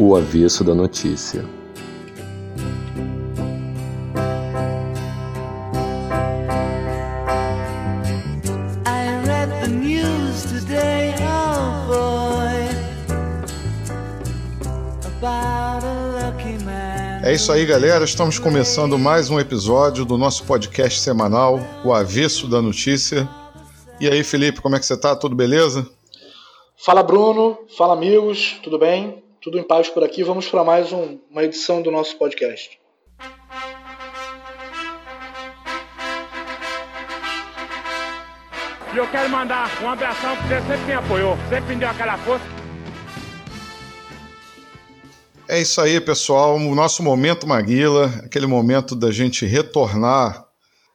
O avesso da notícia. É isso aí, galera. Estamos começando mais um episódio do nosso podcast semanal, O Avesso da Notícia. E aí, Felipe, como é que você tá? Tudo beleza? Fala, Bruno. Fala, amigos. Tudo bem? Tudo em paz por aqui. Vamos para mais um, uma edição do nosso podcast. E eu quero mandar um abração porque você sempre me apoiou, sempre me deu aquela força. É isso aí, pessoal. O nosso momento Maguila, aquele momento da gente retornar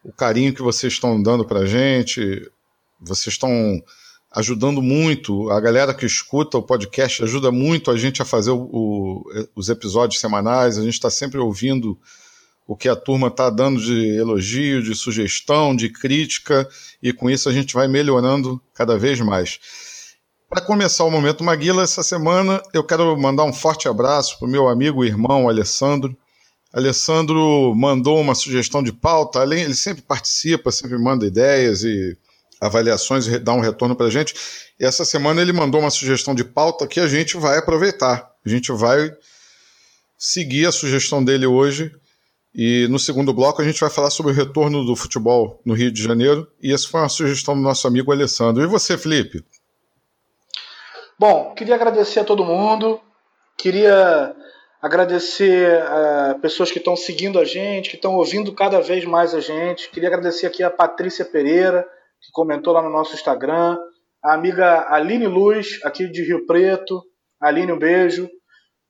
o carinho que vocês estão dando para a gente. Vocês estão ajudando muito. A galera que escuta o podcast ajuda muito a gente a fazer o, o, os episódios semanais. A gente está sempre ouvindo o que a turma está dando de elogio, de sugestão, de crítica, e com isso a gente vai melhorando cada vez mais. Para começar o Momento Maguila, essa semana eu quero mandar um forte abraço para o meu amigo e irmão Alessandro. Alessandro mandou uma sugestão de pauta, além, ele sempre participa, sempre manda ideias e avaliações e dá um retorno para a gente. E essa semana ele mandou uma sugestão de pauta que a gente vai aproveitar. A gente vai seguir a sugestão dele hoje. E no segundo bloco a gente vai falar sobre o retorno do futebol no Rio de Janeiro. E essa foi uma sugestão do nosso amigo Alessandro. E você, Felipe? Bom, queria agradecer a todo mundo, queria agradecer a eh, pessoas que estão seguindo a gente, que estão ouvindo cada vez mais a gente. Queria agradecer aqui a Patrícia Pereira, que comentou lá no nosso Instagram, a amiga Aline Luz, aqui de Rio Preto. Aline, um beijo.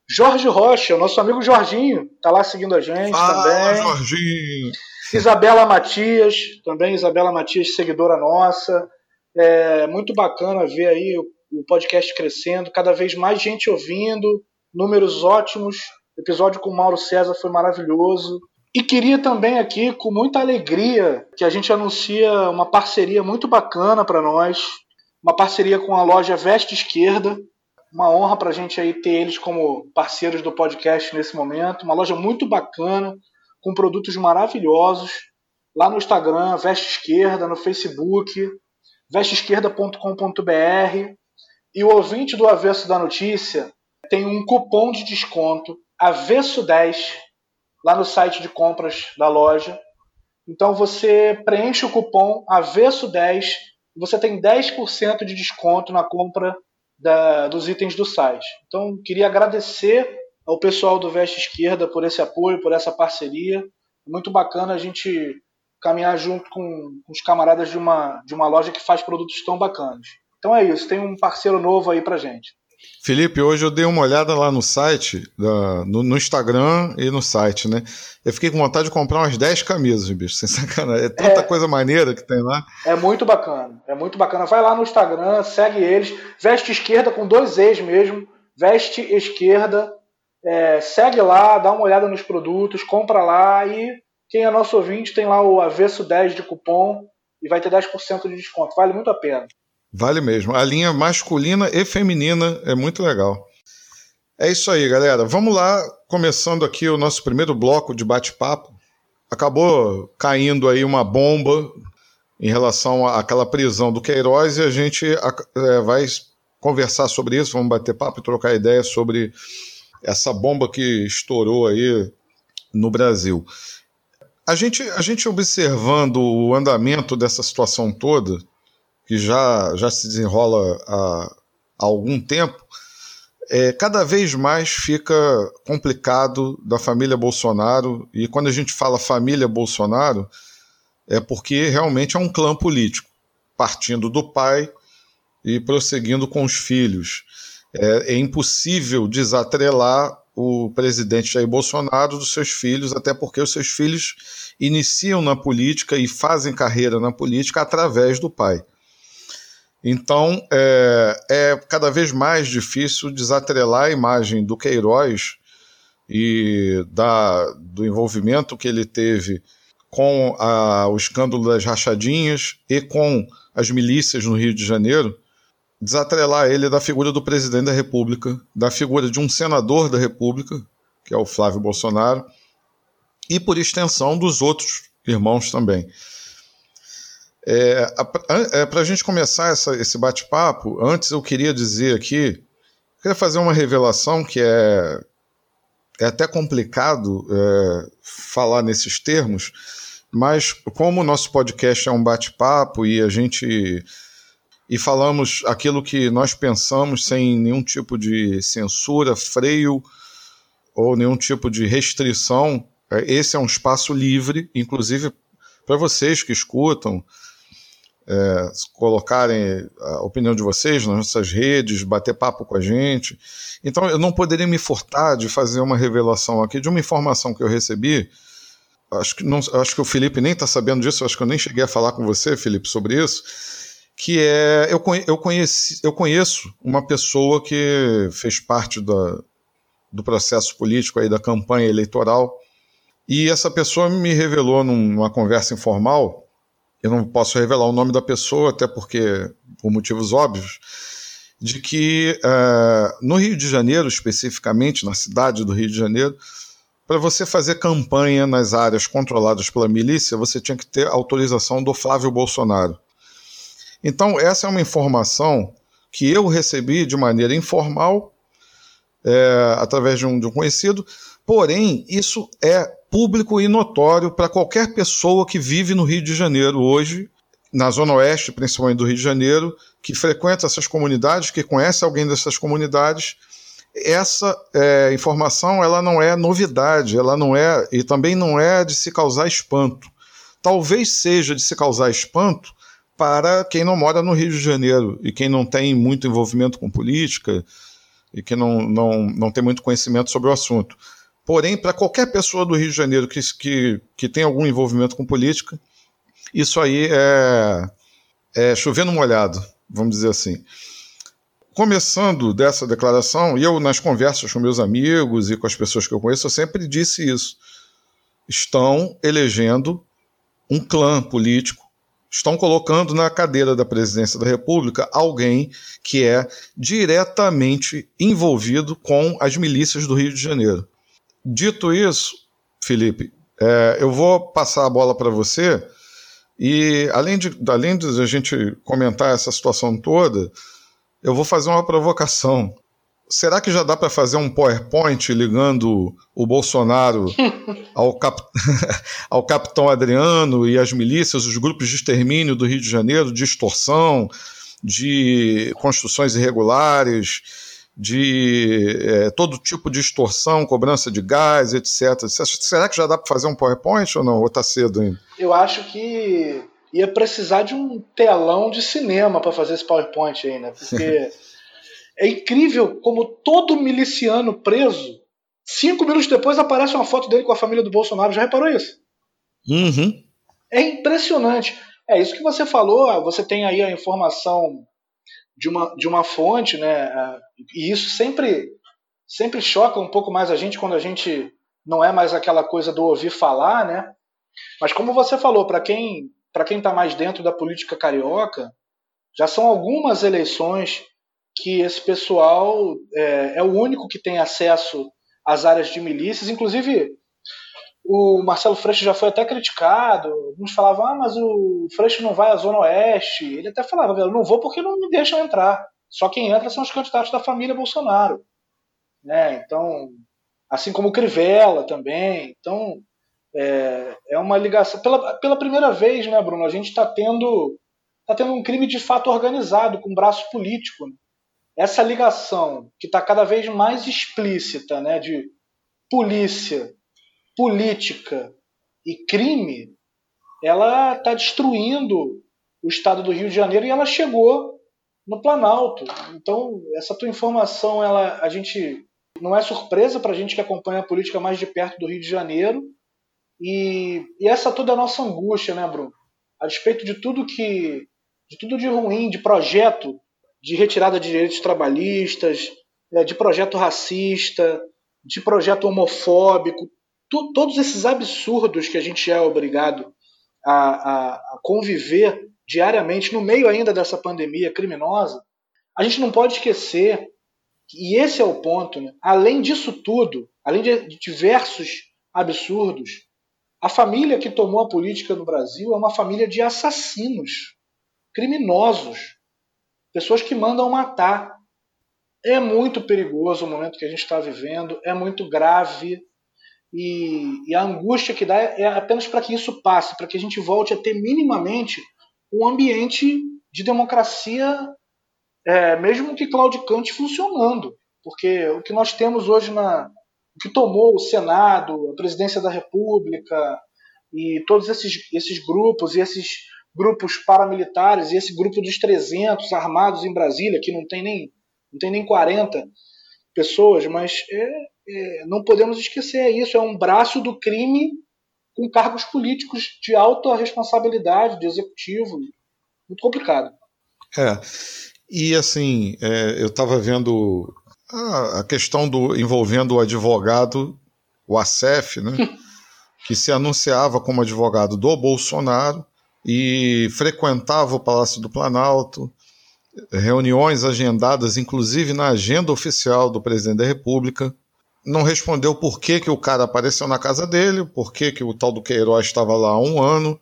Jorge Rocha, nosso amigo Jorginho, está lá seguindo a gente Fala, também. Jorginho! Isabela Matias, também Isabela Matias, seguidora nossa. É muito bacana ver aí o podcast crescendo, cada vez mais gente ouvindo, números ótimos. O episódio com o Mauro César foi maravilhoso. E queria também aqui, com muita alegria, que a gente anuncia uma parceria muito bacana para nós, uma parceria com a loja Veste Esquerda. Uma honra para a gente aí ter eles como parceiros do podcast nesse momento. Uma loja muito bacana, com produtos maravilhosos. Lá no Instagram, Veste Esquerda, no Facebook, vesteesquerda.com.br. E o ouvinte do Avesso da Notícia tem um cupom de desconto Avesso10 lá no site de compras da loja. Então você preenche o cupom Avesso10 e você tem 10% de desconto na compra da, dos itens do site. Então queria agradecer ao pessoal do Veste Esquerda por esse apoio, por essa parceria. Muito bacana a gente caminhar junto com, com os camaradas de uma, de uma loja que faz produtos tão bacanas. Então é isso, tem um parceiro novo aí pra gente. Felipe, hoje eu dei uma olhada lá no site, no, no, Instagram e no site, né? Eu fiquei com vontade de comprar umas 10 camisas, bicho, sem sacanagem. É tanta é, coisa maneira que tem lá. É muito bacana, é muito bacana. Vai lá no Instagram, segue eles. Veste esquerda com dois E's mesmo. Veste esquerda. É, segue lá, dá uma olhada nos produtos, compra lá e quem é nosso ouvinte tem lá o avesso 10 de cupom e vai ter 10% de desconto. Vale muito a pena. Vale mesmo. A linha masculina e feminina é muito legal. É isso aí, galera. Vamos lá, começando aqui o nosso primeiro bloco de bate-papo. Acabou caindo aí uma bomba em relação àquela prisão do Queiroz e a gente é, vai conversar sobre isso, vamos bater papo e trocar ideia sobre essa bomba que estourou aí no Brasil. A gente, a gente observando o andamento dessa situação toda, que já, já se desenrola há, há algum tempo, é, cada vez mais fica complicado da família Bolsonaro, e quando a gente fala família Bolsonaro, é porque realmente é um clã político, partindo do pai e prosseguindo com os filhos. É, é impossível desatrelar o presidente Jair Bolsonaro dos seus filhos, até porque os seus filhos iniciam na política e fazem carreira na política através do pai. Então, é, é, cada vez mais difícil desatrelar a imagem do Queiroz e da, do envolvimento que ele teve com a, o escândalo das rachadinhas e com as milícias no Rio de Janeiro desatrelar ele da figura do presidente da República, da figura de um senador da República, que é o Flávio Bolsonaro, e por extensão dos outros irmãos também. É, é, Para a gente começar essa, esse bate-papo, antes eu queria dizer aqui, queria fazer uma revelação que é, é até complicado é, falar nesses termos, mas como o nosso podcast é um bate-papo e a gente e falamos aquilo que nós pensamos sem nenhum tipo de censura, freio ou nenhum tipo de restrição. É, esse é um espaço livre, inclusive para vocês que escutam, é, colocarem a opinião de vocês nas nossas redes, bater papo com a gente. Então, eu não poderia me furtar de fazer uma revelação aqui de uma informação que eu recebi. Acho que, não, acho que o Felipe nem está sabendo disso, acho que eu nem cheguei a falar com você, Felipe, sobre isso. Que é. Eu, eu, conheci, eu conheço uma pessoa que fez parte da, do processo político aí da campanha eleitoral. E essa pessoa me revelou numa conversa informal eu não posso revelar o nome da pessoa, até porque, por motivos óbvios, de que uh, no Rio de Janeiro, especificamente, na cidade do Rio de Janeiro, para você fazer campanha nas áreas controladas pela milícia, você tinha que ter autorização do Flávio Bolsonaro. Então, essa é uma informação que eu recebi de maneira informal, é, através de um, de um conhecido, porém, isso é público e notório para qualquer pessoa que vive no Rio de Janeiro hoje, na Zona Oeste, principalmente do Rio de Janeiro, que frequenta essas comunidades, que conhece alguém dessas comunidades. Essa é, informação ela não é novidade, ela não é e também não é de se causar espanto. Talvez seja de se causar espanto para quem não mora no Rio de Janeiro e quem não tem muito envolvimento com política e que não, não, não tem muito conhecimento sobre o assunto. Porém, para qualquer pessoa do Rio de Janeiro que, que, que tem algum envolvimento com política, isso aí é, é chovendo molhado, vamos dizer assim. Começando dessa declaração, e eu nas conversas com meus amigos e com as pessoas que eu conheço, eu sempre disse isso. Estão elegendo um clã político, estão colocando na cadeira da presidência da República alguém que é diretamente envolvido com as milícias do Rio de Janeiro. Dito isso, Felipe, é, eu vou passar a bola para você e além de, além de a gente comentar essa situação toda, eu vou fazer uma provocação. Será que já dá para fazer um PowerPoint ligando o Bolsonaro ao, cap... ao capitão Adriano e as milícias, os grupos de extermínio do Rio de Janeiro, de extorsão, de construções irregulares, de é, todo tipo de extorsão, cobrança de gás, etc. Será que já dá para fazer um PowerPoint ou não? Ou está cedo ainda? Eu acho que ia precisar de um telão de cinema para fazer esse PowerPoint aí, né? Porque é incrível como todo miliciano preso, cinco minutos depois aparece uma foto dele com a família do Bolsonaro. Já reparou isso? Uhum. É impressionante. É isso que você falou. Você tem aí a informação de uma, de uma fonte, né? E isso sempre, sempre choca um pouco mais a gente quando a gente não é mais aquela coisa do ouvir falar, né? Mas como você falou, para quem para quem está mais dentro da política carioca, já são algumas eleições que esse pessoal é, é o único que tem acesso às áreas de milícias, inclusive o Marcelo Freixo já foi até criticado. Alguns falavam, ah, mas o Freixo não vai à Zona Oeste. Ele até falava, eu não vou porque não me deixam entrar. Só quem entra são os candidatos da família Bolsonaro. Né? Então, assim como o Crivella também. Então, é, é uma ligação. Pela, pela primeira vez, né, Bruno, a gente está tendo, tá tendo um crime de fato organizado, com braço político. Né? Essa ligação que está cada vez mais explícita né, de polícia política e crime, ela está destruindo o estado do Rio de Janeiro e ela chegou no Planalto. Então, essa tua informação, ela, a gente não é surpresa para a gente que acompanha a política mais de perto do Rio de Janeiro. E, e essa toda a nossa angústia, né, Bruno? A despeito de tudo que, de tudo de ruim, de projeto de retirada de direitos trabalhistas, é, de projeto racista, de projeto homofóbico, tu, todos esses absurdos que a gente é obrigado a, a, a, conviver diariamente no meio ainda dessa pandemia criminosa, a gente não pode esquecer, e esse é o ponto, né? além disso tudo, além de diversos absurdos, a família que tomou a política no Brasil é uma família de assassinos, criminosos, pessoas que mandam matar. É muito perigoso o momento que a gente está vivendo, é muito grave. E, e, a angústia que dá é apenas para que isso passe, para que a gente volte a ter minimamente um ambiente de democracia, é, mesmo que claudicante, funcionando. Porque o que nós temos hoje na, o que tomou o Senado, a presidência da República e todos esses, esses grupos e esses grupos paramilitares e esse grupo dos 300 armados em Brasília, que não tem nem, não tem nem 40 pessoas, mas é, é, não podemos esquecer isso, é um braço do crime com cargos políticos de alta responsabilidade, de executivo, muito complicado. É, e assim, é, eu estava vendo a, a questão do envolvendo o advogado, o ACEF, né, que se anunciava como advogado do Bolsonaro e frequentava o Palácio do Planalto, reuniões agendadas, inclusive na agenda oficial do presidente da República. Não respondeu por que, que o cara apareceu na casa dele, por que, que o tal do Queiroz estava lá há um ano.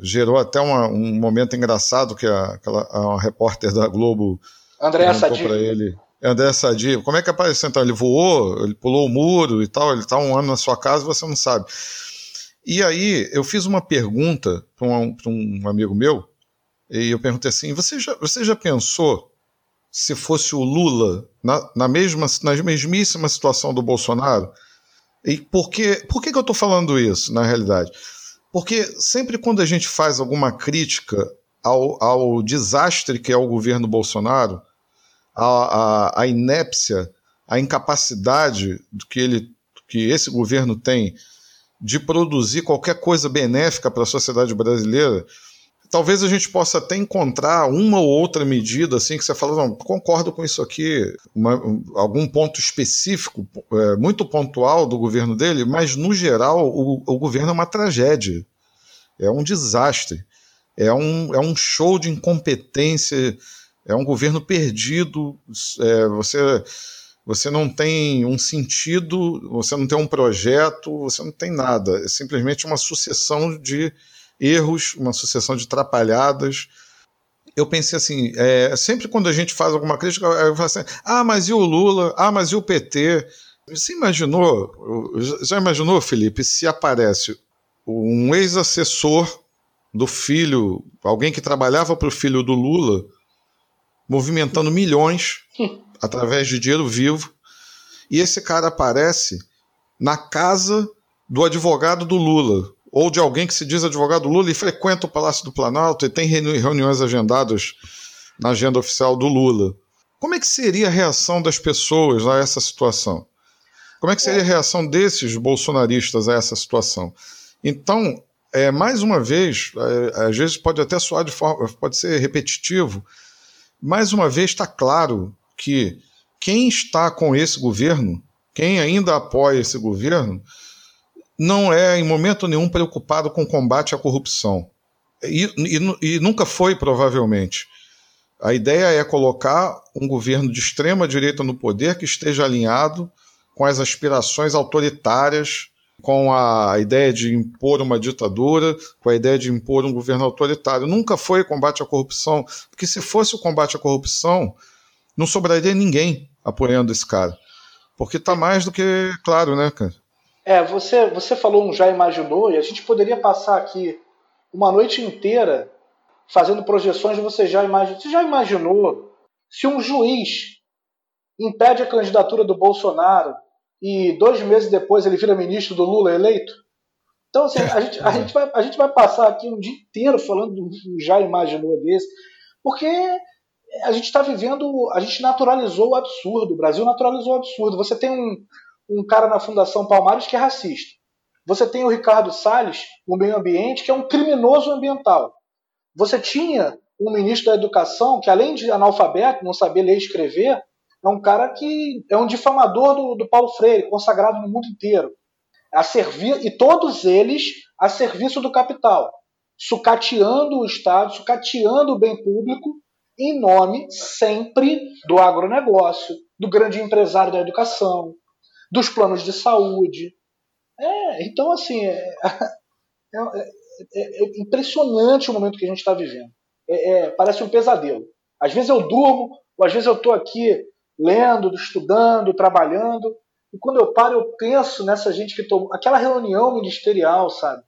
Gerou até uma, um momento engraçado que a, aquela, a repórter da Globo André perguntou para ele André Sadi, como é que apareceu então? Ele voou, ele pulou o muro e tal, ele está um ano na sua casa e você não sabe. E aí eu fiz uma pergunta para um, um, amigo meu, e eu perguntei assim: você já, você já pensou se fosse o Lula na, na, mesma, na mesmíssima situação do Bolsonaro? E por que, por que, que eu estou falando isso, na realidade? Porque sempre quando a gente faz alguma crítica ao, ao desastre que é o governo Bolsonaro, a, a, a inépcia, a incapacidade que, ele, que esse governo tem de produzir qualquer coisa benéfica para a sociedade brasileira, talvez a gente possa até encontrar uma ou outra medida assim que você fala, não, concordo com isso aqui, uma, algum ponto específico, é, muito pontual do governo dele, mas no geral o, o governo é uma tragédia, é um desastre, é um, é um show de incompetência é um governo perdido, é, você, você não tem um sentido, você não tem um projeto, você não tem nada. É simplesmente uma sucessão de erros, uma sucessão de trapalhadas. Eu pensei assim, é, sempre quando a gente faz alguma crítica, eu falo assim, ah, mas e o Lula? Ah, mas e o PT? Você imaginou, já imaginou, Felipe, se aparece um ex-assessor do filho, alguém que trabalhava para o filho do Lula, movimentando milhões através de dinheiro vivo. E esse cara aparece na casa do advogado do Lula, ou de alguém que se diz advogado do Lula e frequenta o Palácio do Planalto e tem reuniões agendadas na agenda oficial do Lula. Como é que seria a reação das pessoas a essa situação? Como é que seria a reação desses bolsonaristas a essa situação? Então, é, mais uma vez, é, às vezes pode até soar de forma, pode ser repetitivo, mais uma vez está claro que quem está com esse governo, quem ainda apoia esse governo, não é em momento nenhum preocupado com o combate à corrupção. E, e, e nunca foi, provavelmente. A ideia é colocar um governo de extrema direita no poder que esteja alinhado com as aspirações autoritárias com a ideia de impor uma ditadura, com a ideia de impor um governo autoritário. Nunca foi combate à corrupção, porque se fosse o combate à corrupção, não sobraria ninguém apoiando esse cara. Porque está mais do que claro, né, cara? É, você, você falou um já imaginou, e a gente poderia passar aqui uma noite inteira fazendo projeções de você já imaginou. Você já imaginou se um juiz impede a candidatura do Bolsonaro e dois meses depois ele vira ministro do Lula eleito. Então, assim, a, gente, a, gente vai, a gente vai passar aqui um dia inteiro falando do já imaginou desse, porque a gente está vivendo, a gente naturalizou o absurdo, o Brasil naturalizou o absurdo. Você tem um, um cara na Fundação Palmares que é racista. Você tem o Ricardo Salles, no meio ambiente, que é um criminoso ambiental. Você tinha um ministro da Educação que, além de analfabeto, não saber ler e escrever, é um cara que é um difamador do, do Paulo Freire, consagrado no mundo inteiro. A servir, e todos eles a serviço do capital, sucateando o Estado, sucateando o bem público em nome sempre do agronegócio, do grande empresário da educação, dos planos de saúde. É, então, assim, é, é, é, é impressionante o momento que a gente está vivendo. É, é, parece um pesadelo. Às vezes eu durmo, ou às vezes eu estou aqui lendo, estudando, trabalhando, e quando eu paro, eu penso nessa gente que tomou. aquela reunião ministerial, sabe?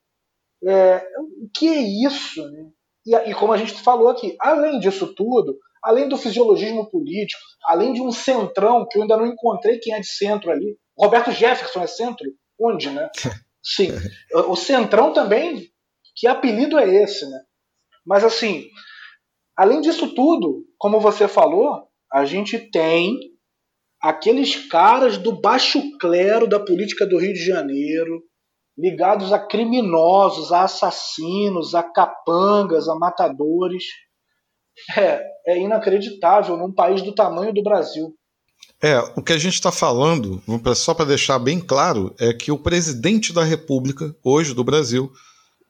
É, o que é isso? Né? E, e como a gente falou aqui, além disso tudo, além do fisiologismo político, além de um centrão que eu ainda não encontrei quem é de centro ali. Roberto Jefferson é centro? Onde, né? Sim. O centrão também, que apelido é esse, né? Mas assim, além disso tudo, como você falou, a gente tem aqueles caras do baixo clero da política do Rio de Janeiro, ligados a criminosos, a assassinos, a capangas, a matadores. É, é inacreditável num país do tamanho do Brasil. É, o que a gente está falando, só para deixar bem claro, é que o presidente da República, hoje do Brasil,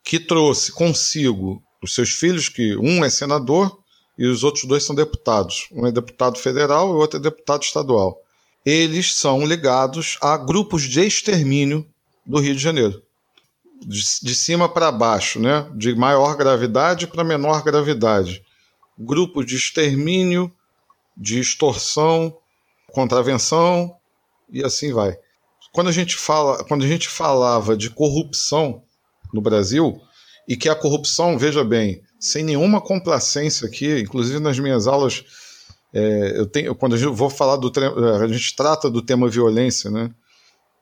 que trouxe consigo os seus filhos, que um é senador e os outros dois são deputados. Um é deputado federal e o outro é deputado estadual. Eles são ligados a grupos de extermínio do Rio de Janeiro. De, de cima para baixo, né? de maior gravidade para menor gravidade. Grupos de extermínio, de extorsão, contravenção e assim vai. Quando a gente fala, quando a gente falava de corrupção no Brasil, e que a corrupção, veja bem, sem nenhuma complacência aqui, inclusive nas minhas aulas, é, eu tenho, quando eu vou falar do a gente trata do tema violência, né?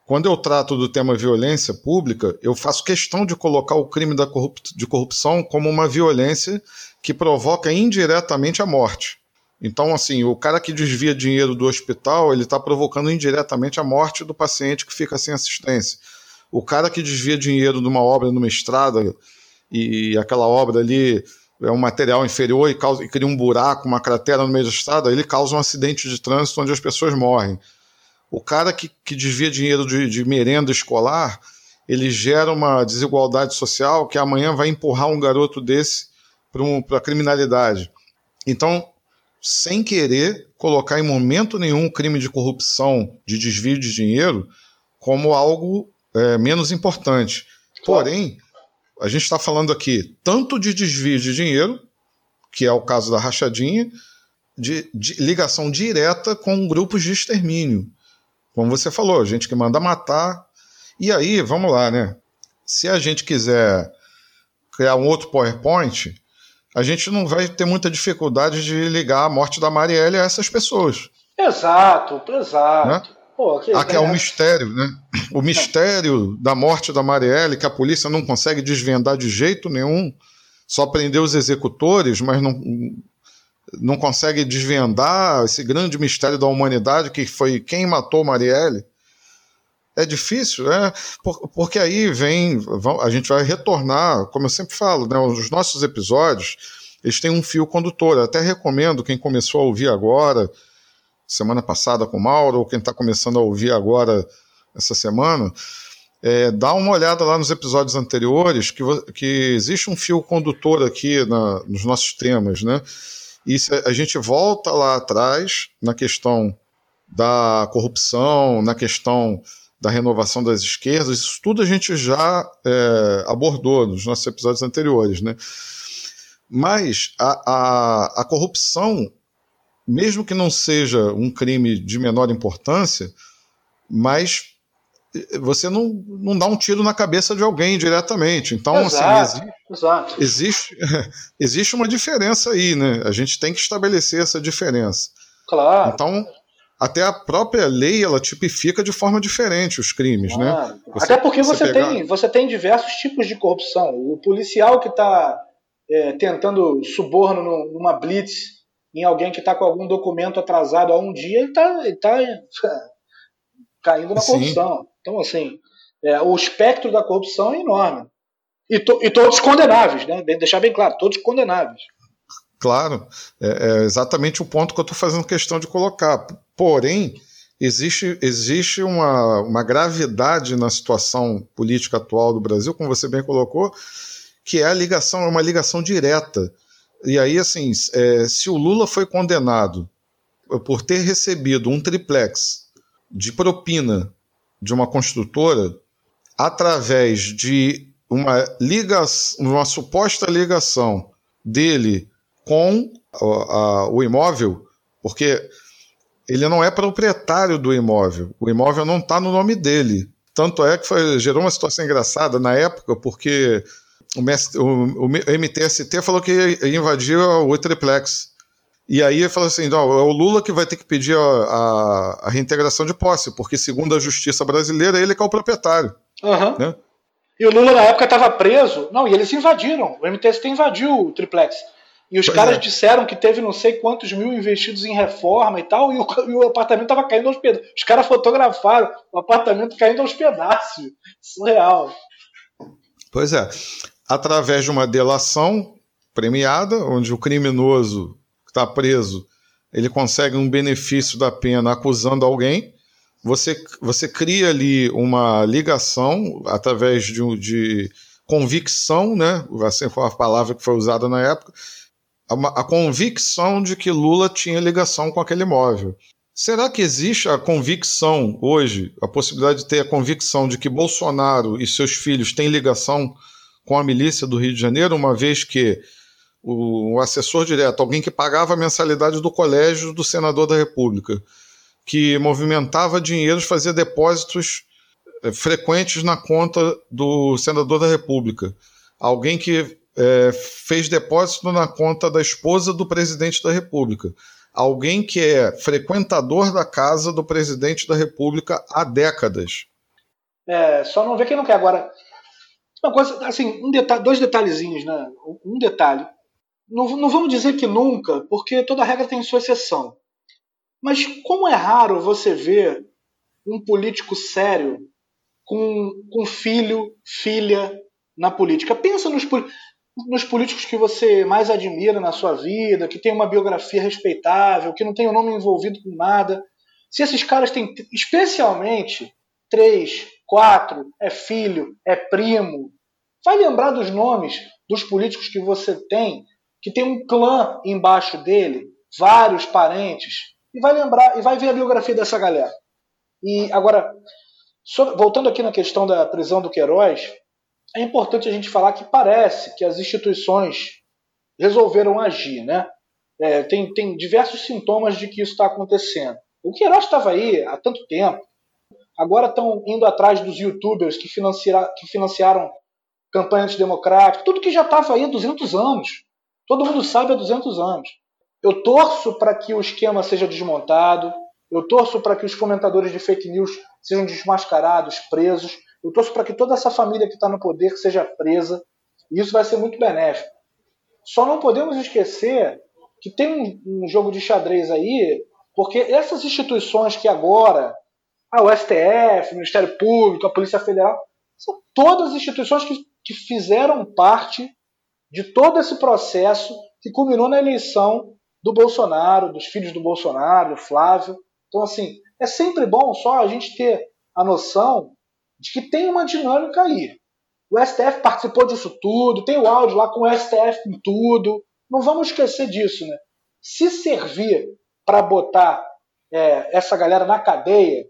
Quando eu trato do tema violência pública, eu faço questão de colocar o crime da corrup de corrupção como uma violência que provoca indiretamente a morte. Então, assim, o cara que desvia dinheiro do hospital, ele está provocando indiretamente a morte do paciente que fica sem assistência. O cara que desvia dinheiro de uma obra numa estrada e aquela obra ali é um material inferior e, causa, e cria um buraco, uma cratera no meio da estrada, ele causa um acidente de trânsito onde as pessoas morrem. O cara que, que desvia dinheiro de, de merenda escolar, ele gera uma desigualdade social que amanhã vai empurrar um garoto desse para um, a criminalidade. Então, sem querer colocar em momento nenhum crime de corrupção, de desvio de dinheiro, como algo é, menos importante. Porém, a gente está falando aqui tanto de desvio de dinheiro, que é o caso da rachadinha, de, de, ligação direta com grupos de extermínio. Como você falou, gente que manda matar. E aí, vamos lá, né? Se a gente quiser criar um outro PowerPoint, a gente não vai ter muita dificuldade de ligar a morte da Marielle a essas pessoas. Exato, exato. Né? Pô, que, Aqui é um mistério, né? O mistério da morte da Marielle, que a polícia não consegue desvendar de jeito nenhum, só prendeu os executores, mas não, não consegue desvendar esse grande mistério da humanidade que foi quem matou Marielle. É difícil, é, porque aí vem, a gente vai retornar, como eu sempre falo, né, os nossos episódios, eles têm um fio condutor. Eu até recomendo quem começou a ouvir agora, semana passada com o Mauro, ou quem está começando a ouvir agora essa semana, é, dá uma olhada lá nos episódios anteriores, que, que existe um fio condutor aqui na, nos nossos temas, né? E a gente volta lá atrás na questão da corrupção, na questão da renovação das esquerdas, isso tudo a gente já é, abordou nos nossos episódios anteriores, né? Mas a, a, a corrupção mesmo que não seja um crime de menor importância, mas você não, não dá um tiro na cabeça de alguém diretamente. Então, assim, exato, assim, existe, existe, existe uma diferença aí, né? A gente tem que estabelecer essa diferença. Claro. Então, até a própria lei ela tipifica de forma diferente os crimes, né? claro. né? Você, até porque você, você pegar... tem, você tem diversos tipos de corrupção. O policial que está é, tentando suborno numa blitz em alguém que está com algum documento atrasado há um dia, ele está tá caindo na corrupção. Sim. Então, assim, é, o espectro da corrupção é enorme. E, to, e, todos condenáveis, né? Deixar bem claro, todos condenáveis. Claro, é, é exatamente o ponto que eu estou fazendo questão de colocar. Porém, existe, existe uma, uma gravidade na situação política atual do Brasil, como você bem colocou, que é a ligação, é uma ligação direta. E aí, assim, é, se o Lula foi condenado por ter recebido um triplex de propina de uma construtora através de uma ligação, uma suposta ligação dele com a, a, o imóvel, porque ele não é proprietário do imóvel, o imóvel não está no nome dele. Tanto é que foi, gerou uma situação engraçada na época, porque o, o, o MTST falou que ia invadir o triplex. E aí ele falou assim: não, é o Lula que vai ter que pedir a, a, a, reintegração de posse, porque segundo a justiça brasileira, ele que é o proprietário. Uhum. Né? E o Lula na época estava preso. Não, e eles invadiram. O MTST invadiu o triplex. E os pois caras é. disseram que teve não sei quantos mil investidos em reforma e tal, e o, e o apartamento estava caindo aos pedaços. Os caras fotografaram o apartamento caindo aos pedaços. Surreal. Pois é. Através de uma delação premiada, onde o criminoso está preso, ele consegue um benefício da pena acusando alguém. Você, você cria ali uma ligação através de, de convicção, né? Assim foi a palavra que foi usada na época, a, a convicção de que Lula tinha ligação com aquele imóvel. Será que existe a convicção hoje, a possibilidade de ter a convicção de que Bolsonaro e seus filhos têm ligação com a milícia do Rio de Janeiro, uma vez que o, assessor direto, alguém que pagava a mensalidade do colégio do senador da República, que movimentava dinheiros, fazia depósitos é, frequentes na conta do senador da República, alguém que é, fez depósito na conta da esposa do presidente da República, alguém que é frequentador da casa do presidente da República há décadas. É, só não vê quem não quer agora. Uma coisa, assim, um dois detalhezinhos, né? Um detalhe. Não, não vamos dizer que nunca, porque toda regra tem sua exceção. Mas como é raro você ver um político sério com, com filho, filha na política. Pensa nos, nos políticos que você mais admira na sua vida, que tem uma biografia respeitável, que não tem o nome envolvido com nada. Se esses caras têm, especialmente, três, quatro, é filho, é primo, vai lembrar dos nomes dos políticos que você tem que tem um clã embaixo dele, vários parentes, e vai lembrar e vai ver a biografia dessa galera. E agora, sobre, voltando aqui na questão da prisão do Queiroz, é importante a gente falar que parece que as instituições resolveram agir, né? É, tem, tem diversos sintomas de que isso está acontecendo. O Queiroz estava aí há tanto tempo, agora estão indo atrás dos youtubers que, financiaram, que financiaram campanhas democráticas, tudo que já estava aí há 200 anos. Todo mundo sabe há 200 anos. Eu torço para que o esquema seja desmontado, eu torço para que os fomentadores de fake news sejam desmascarados, presos, eu torço para que toda essa família que está no poder seja presa, e isso vai ser muito benéfico. Só não podemos esquecer que tem um, jogo de xadrez aí, porque essas instituições que agora, ah, o STF, o Ministério Público, a Polícia Federal, são todas instituições que, que fizeram parte de todo esse processo que culminou na eleição do Bolsonaro, dos filhos do Bolsonaro, do Flávio. Então, assim, é sempre bom só a gente ter a noção de que tem uma dinâmica aí. O STF participou disso tudo, tem o áudio lá com o STF com tudo. Não vamos esquecer disso, né? Se servir para botar é, essa galera na cadeia,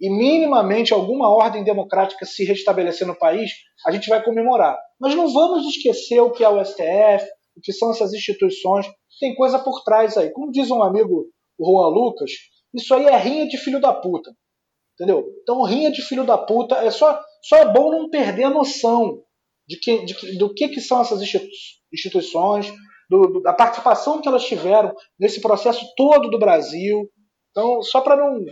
e minimamente alguma ordem democrática se restabelecer no país, a gente vai comemorar. Mas não vamos esquecer o que é o STF, o que são essas instituições. Tem coisa por trás aí. Como diz um amigo, o Juan Lucas, isso aí é rinha de filho da puta. Entendeu? Então, rinha de filho da puta é só, só é bom não perder a noção de que, de, do que, que são essas instituições, do, do, da participação que elas tiveram nesse processo todo do Brasil. Então, só para não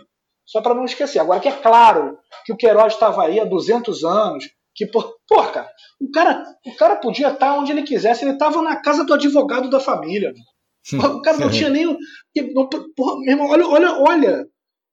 só para não esquecer. Agora que é claro que o Queiroz estava aí há 200 anos, que, por, porra, cara, o cara, o cara podia estar onde ele quisesse, ele estava na casa do advogado da família. O cara não tinha nem. Não, porra, meu irmão, olha, olha, olha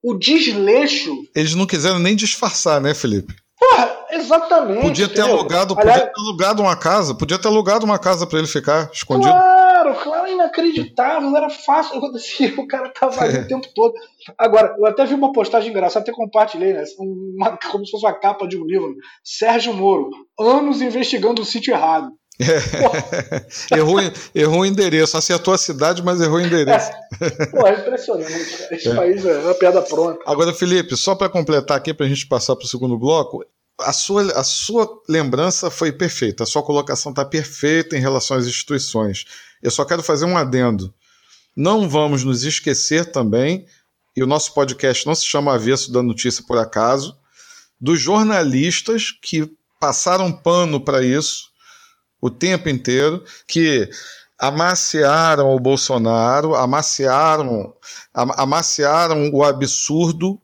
o desleixo. Eles não quiseram nem disfarçar, né, Felipe? Porra, exatamente. Podia ter alugado, Aliás, podia ter alugado uma casa, podia ter alugado uma casa para ele ficar escondido. Claro, claro, inacreditável, era fácil. Acontecia, o cara tava ali é. o tempo todo. Agora, eu até vi uma postagem engraçada, até compartilhei, né? Uma, como se fosse uma capa de um livro. Sérgio Moro, anos investigando o sítio errado. É. errou, errou o endereço, acertou a cidade, mas errou o endereço. É. Pô, é impressionante. Esse é. país é uma piada pronta. Agora, Felipe, só para completar aqui, para a gente passar para o segundo bloco, a sua, a sua lembrança foi perfeita, a sua colocação está perfeita em relação às instituições. Eu só quero fazer um adendo. Não vamos nos esquecer também, e o nosso podcast não se chama Avesso da Notícia por acaso, dos jornalistas que passaram pano para isso o tempo inteiro, que amaciaram o Bolsonaro, amaciaram, amaciaram o absurdo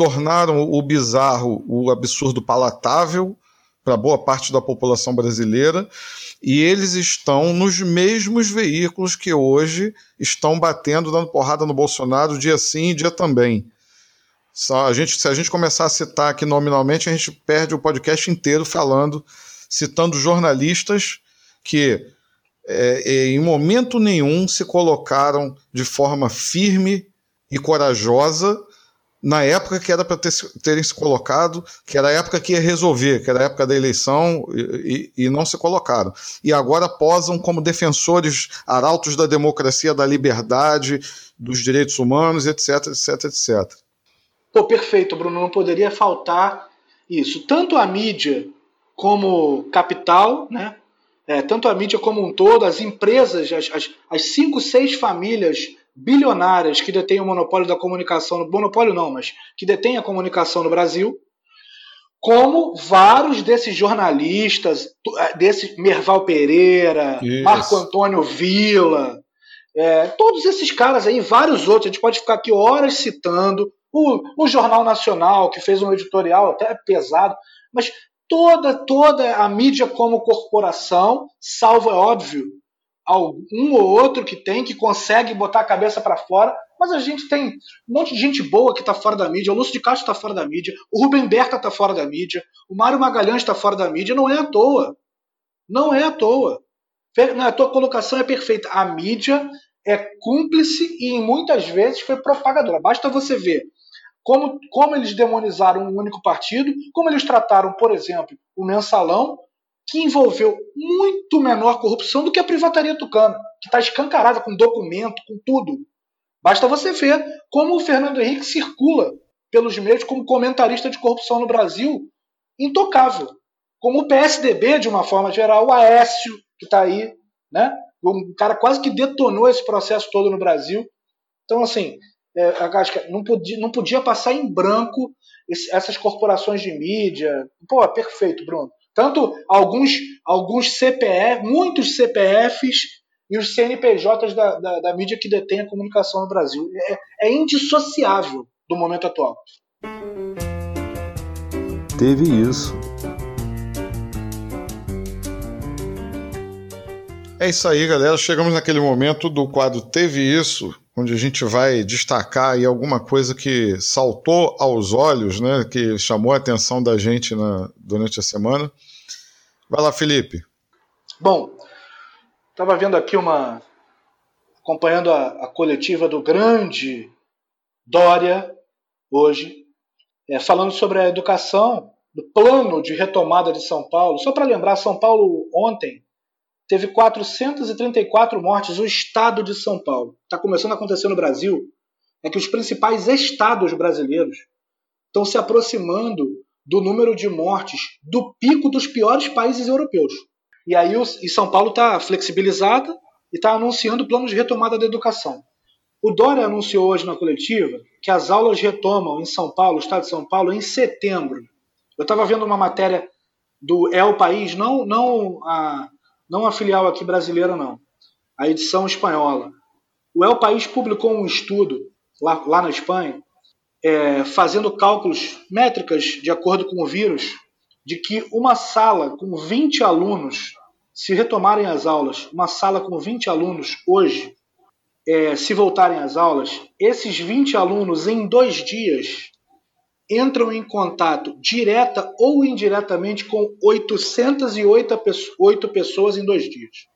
tornaram o bizarro, o absurdo palatável para boa parte da população brasileira, e eles estão nos mesmos veículos que hoje estão batendo, dando porrada no Bolsonaro dia sim e dia também. A gente, se a gente começar a citar aqui nominalmente, a gente perde o podcast inteiro falando, citando jornalistas que é, é em momento nenhum se colocaram de forma firme e corajosa na época que era para ter, terem se colocado, que era a época que ia resolver, que era a época da eleição, e, e, não se colocaram. E agora posam como defensores arautos da democracia, da liberdade, dos direitos humanos, etc, etc, etc. Pô, perfeito, Bruno. Não poderia faltar isso. Tanto a mídia como capital, né? É, tanto a mídia como um todo, as empresas, as, as, as cinco, seis famílias bilionárias que detêm o monopólio da comunicação, monopólio não, mas que detêm a comunicação no Brasil, como vários desses jornalistas, eh, desse Merval Pereira, Isso. Marco Antônio Vila, é, todos esses caras aí, vários outros, a gente pode ficar aqui horas citando, o, o Jornal Nacional, que fez um editorial até pesado, mas toda, toda a mídia como corporação, salvo, é óbvio, um ou outro que tem, que consegue botar a cabeça para fora, mas a gente tem um monte de gente boa que está fora da mídia. O Lúcio de Castro está fora da mídia, o Rubem Berta está fora da mídia, o Mário Magalhães está fora da mídia. Não é à toa. Não é à toa. Não, a tua colocação é perfeita. A mídia é cúmplice e muitas vezes foi propagadora. Basta você ver como, como eles demonizaram um único partido, como eles trataram, por exemplo, o mensalão, que envolveu muito menor corrupção do que a privataria tucana, que está escancarada com documento, com tudo. Basta você ver como o Fernando Henrique circula pelos meios como comentarista de corrupção no Brasil, intocável. Como o PSDB, de uma forma geral, o Aécio, que está aí, né? um cara quase que detonou esse processo todo no Brasil. Então, assim, é, não podia, não podia passar em branco esse, essas corporações de mídia. Pô, perfeito, Bruno. Tanto alguns, alguns CPF, muitos CPFs e os CNPJs da, da, da mídia que detém a comunicação no Brasil. É, é indissociável do momento atual. Teve isso. É isso aí, galera. Chegamos naquele momento do quadro Teve Isso, onde a gente vai destacar aí alguma coisa que saltou aos olhos, né, que chamou a atenção da gente na, durante a semana. Vai lá, Felipe. Bom, estava vendo aqui uma. acompanhando a, a, coletiva do grande Dória hoje, é, falando sobre a educação, do plano de retomada de São Paulo. Só para lembrar, São Paulo ontem teve 434 mortes, o estado de São Paulo. Está começando a acontecer no Brasil, é que os principais estados brasileiros estão se aproximando do número de mortes do pico dos piores países europeus. E aí o, e São Paulo está flexibilizada e está anunciando planos de retomada da educação. O Dória anunciou hoje na coletiva que as aulas retomam em São Paulo, estado de São Paulo, em setembro. Eu estava vendo uma matéria do É o País, não, não a, não a filial aqui brasileira, não. A edição espanhola. O El País publicou um estudo lá, lá na Espanha, é, fazendo cálculos, métricas de acordo com o vírus, de que uma sala com 20 alunos, se retomarem as aulas, uma sala com 20 alunos hoje, é, se voltarem às aulas, esses 20 alunos em dois dias entram em contato direta ou indiretamente com 808 pessoas em dois dias.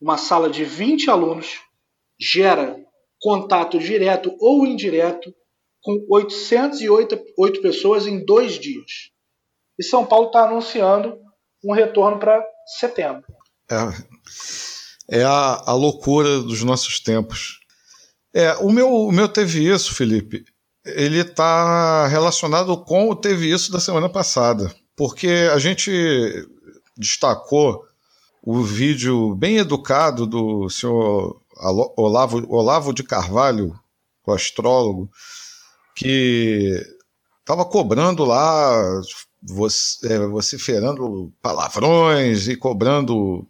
Uma sala de 20 alunos gera contato direto ou indireto com 808 pessoas em dois dias. E São Paulo está anunciando um retorno para setembro. É, é a, a loucura dos nossos tempos. É, o meu, o meu teve isso, Felipe. Ele está relacionado com o teve isso da semana passada, porque a gente destacou o vídeo bem educado do senhor Olavo, Olavo de Carvalho, o astrólogo, que estava cobrando lá, é, vociferando palavrões e cobrando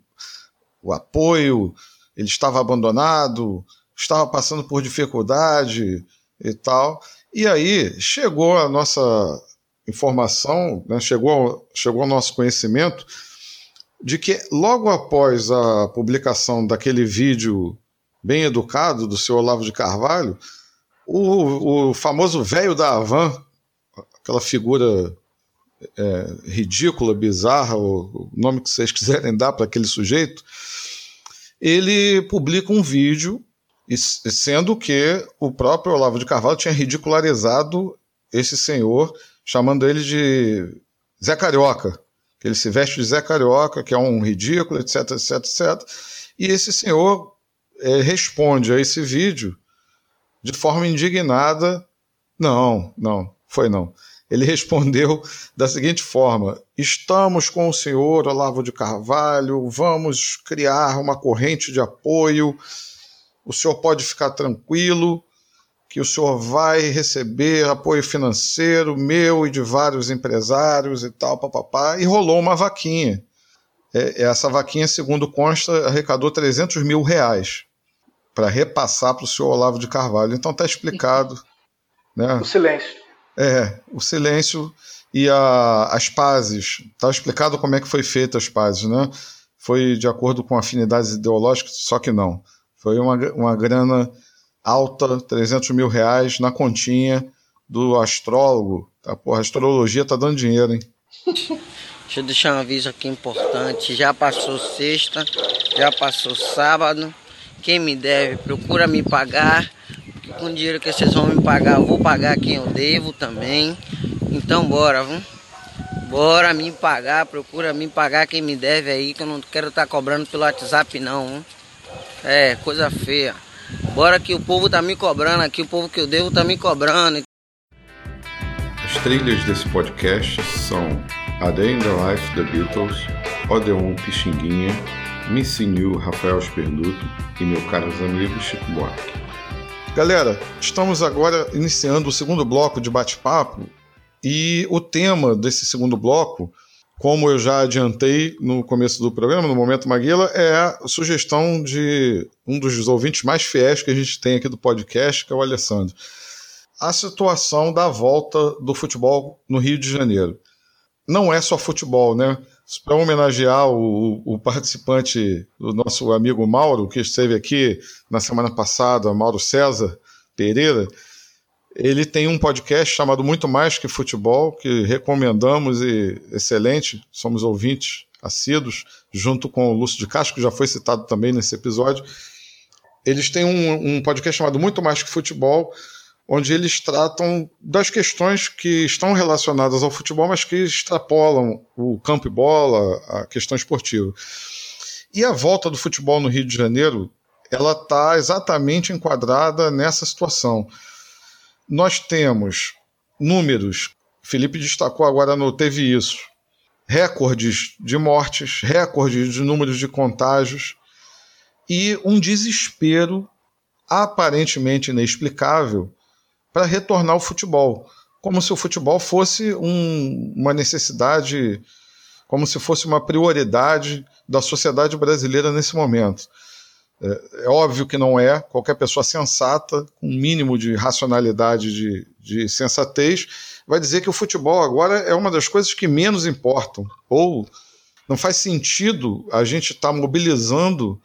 o apoio. Ele estava abandonado, estava passando por dificuldade e tal. E aí chegou a nossa informação, né, chegou, chegou ao nosso conhecimento de que logo após a publicação daquele vídeo bem educado do seu Olavo de Carvalho, o, o famoso velho da Havan, aquela figura é, ridícula, bizarra, o nome que vocês quiserem dar para aquele sujeito, ele publica um vídeo, sendo que o próprio Olavo de Carvalho tinha ridicularizado esse senhor, chamando ele de Zé Carioca, que ele se veste de Zé Carioca, que é um ridículo, etc, etc, etc. E esse senhor é, responde a esse vídeo de forma indignada: não, não, foi não. Ele respondeu da seguinte forma: Estamos com o senhor Olavo de Carvalho, vamos criar uma corrente de apoio. O senhor pode ficar tranquilo que o senhor vai receber apoio financeiro meu e de vários empresários e tal, papapá, e rolou uma vaquinha. É, essa vaquinha, segundo consta, arrecadou 300 mil reais para repassar para o senhor Olavo de Carvalho. Então está explicado. Né? O silêncio. É, o silêncio e a, as pazes. Está explicado como é que foi feita as pazes, né? Foi de acordo com afinidades ideológicas, só que não. Foi uma, uma grana alta, 300 mil reais na continha do astrólogo. Tá, porra, a astrologia tá dando dinheiro, hein? Deixa eu deixar um aviso aqui importante. Já passou sexta, já passou sábado. Quem me deve, procura me pagar. Com o dinheiro que vocês vão me pagar, eu vou pagar quem eu devo também. Então bora, vamos. Bora me pagar, procura me pagar quem me deve aí, que eu não quero estar tá cobrando pelo WhatsApp não. Hein? É, coisa feia. Bora que o povo tá me cobrando aqui, o povo que eu devo tá me cobrando. As trilhas desse podcast são A Day in the Life The Beatles, Odeon Pixinguinha, Missing You Rafael Esperduto e meu caros amigos Chico Buarque. Galera, estamos agora iniciando o segundo bloco de bate-papo e o tema desse segundo bloco como eu já adiantei no começo do programa, no Momento Maguila, é a sugestão de um dos ouvintes mais fiéis que a gente tem aqui do podcast, que é o Alessandro. A situação da volta do futebol no Rio de Janeiro. Não é só futebol, né? Para homenagear o, o, participante, o nosso amigo Mauro, que esteve aqui na semana passada, Mauro César Pereira, ele tem um podcast chamado Muito Mais Que Futebol, que recomendamos e excelente, somos ouvintes assíduos, junto com o Lúcio de Castro, que já foi citado também nesse episódio. Eles têm um, um podcast chamado Muito Mais Que Futebol, onde eles tratam das questões que estão relacionadas ao futebol, mas que extrapolam o campo e bola, a questão esportiva. E a volta do futebol no Rio de Janeiro, ela está exatamente enquadrada nessa situação nós temos números, Felipe destacou agora no Teve Isso, recordes de mortes, recordes de números de contágios e um desespero aparentemente inexplicável para retornar ao futebol, como se o futebol fosse um, uma necessidade, como se fosse uma prioridade da sociedade brasileira nesse momento. É, é, óbvio que não é. Qualquer pessoa sensata, com um mínimo de racionalidade, de, de sensatez, vai dizer que o futebol agora é uma das coisas que menos importam. Ou não faz sentido a gente estar tá mobilizando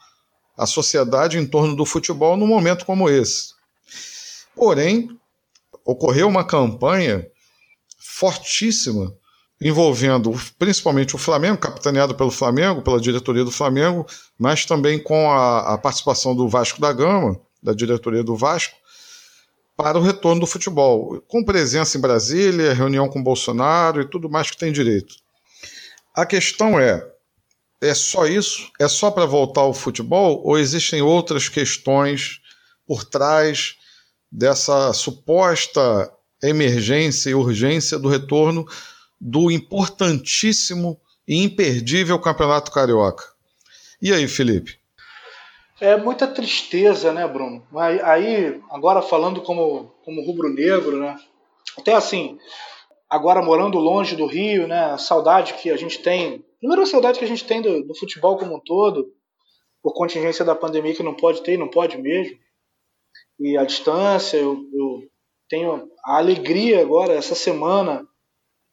a sociedade em torno do futebol num momento como esse. Porém, ocorreu uma campanha fortíssima envolvendo principalmente o Flamengo, capitaneado pelo Flamengo, pela diretoria do Flamengo, mas também com a, a, participação do Vasco da Gama, da diretoria do Vasco, para o retorno do futebol, com presença em Brasília, reunião com Bolsonaro e tudo mais que tem direito. A questão é: é só isso? É só para voltar ao futebol? Ou existem outras questões por trás dessa suposta emergência e urgência do retorno do importantíssimo e imperdível Campeonato Carioca? E aí, Felipe? É muita tristeza, né, Bruno? Aí, agora falando como, como rubro-negro, né? Até assim, agora morando longe do Rio, né? A saudade que a gente tem Primeiro, a saudade que a gente tem do, do, futebol como um todo, por contingência da pandemia que não pode ter, não pode mesmo. E a distância, eu, eu tenho a alegria agora, essa semana,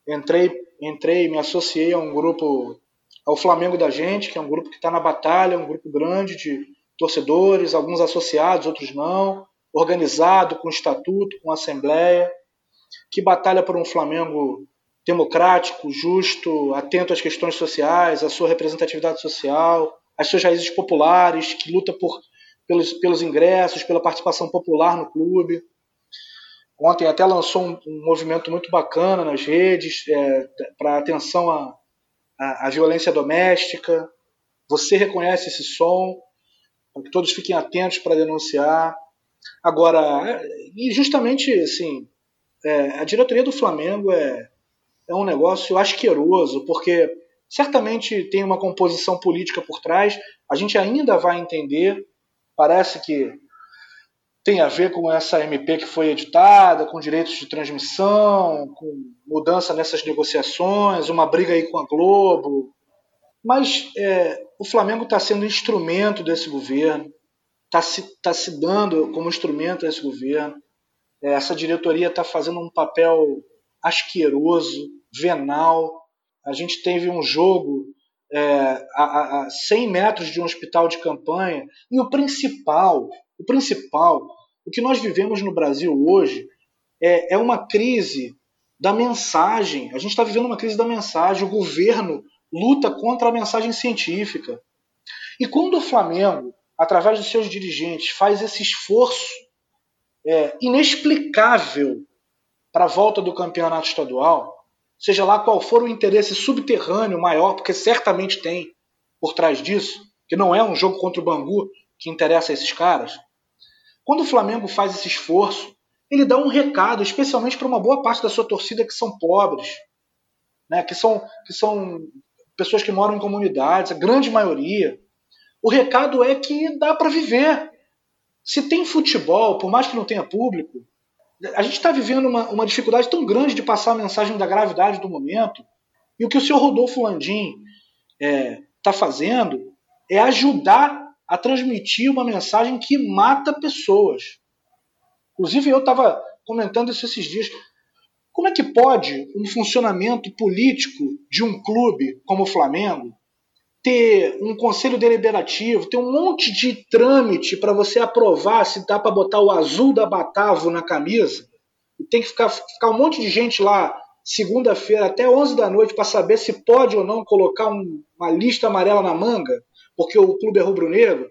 entrei, entrei, me associei a um grupo, ao Flamengo da Gente, que é um grupo que está na batalha, um grupo grande de torcedores, alguns associados, outros não, organizado, com estatuto, com assembleia, que batalha por um Flamengo democrático, justo, atento às questões sociais, à sua representatividade social, às suas raízes populares, que luta por, pelos, pelos ingressos, pela participação popular no clube. Ontem até lançou um, um movimento muito bacana nas redes é, para atenção à, à, à violência doméstica. Você reconhece esse som, para que todos fiquem atentos para denunciar. Agora, e justamente assim, é, a diretoria do Flamengo é, é um negócio asqueroso, porque certamente tem uma composição política por trás, a gente ainda vai entender, parece que tem a ver com essa MP que foi editada, com direitos de transmissão, com mudança nessas negociações, uma briga aí com a Globo. Mas é, o Flamengo está sendo instrumento desse governo, está se, tá se dando como instrumento desse governo. É, essa diretoria está fazendo um papel asqueroso, venal. A gente teve um jogo é, a, a 100 metros de um hospital de campanha. E o principal, o principal, o que nós vivemos no Brasil hoje é, é uma crise da mensagem. A gente está vivendo uma crise da mensagem. O governo luta contra a mensagem científica. E quando o Flamengo, através dos seus dirigentes, faz esse esforço é, inexplicável para a volta do campeonato estadual, seja lá qual for o interesse subterrâneo maior, porque certamente tem por trás disso, que não é um jogo contra o Bangu que interessa a esses caras. Quando o Flamengo faz esse esforço, ele dá um recado, especialmente para uma boa parte da sua torcida que são pobres, né, que, são, que são pessoas que moram em comunidades, a grande maioria. O recado é que dá para viver. Se tem futebol, por mais que não tenha público, a gente está vivendo uma, uma dificuldade tão grande de passar a mensagem da gravidade do momento. E o que o senhor Rodolfo Landim está é, tá fazendo é ajudar a transmitir uma mensagem que mata pessoas. Inclusive, eu estava comentando isso esses dias. Como é que pode um funcionamento político de um clube como o Flamengo ter um conselho deliberativo, ter um monte de trâmite para você aprovar se dá para botar o azul da Batavo na camisa. E tem que ficar, ficar um monte de gente lá segunda-feira até 11 da noite para saber se pode ou não colocar um, uma lista amarela na manga, porque o clube é rubro-negro.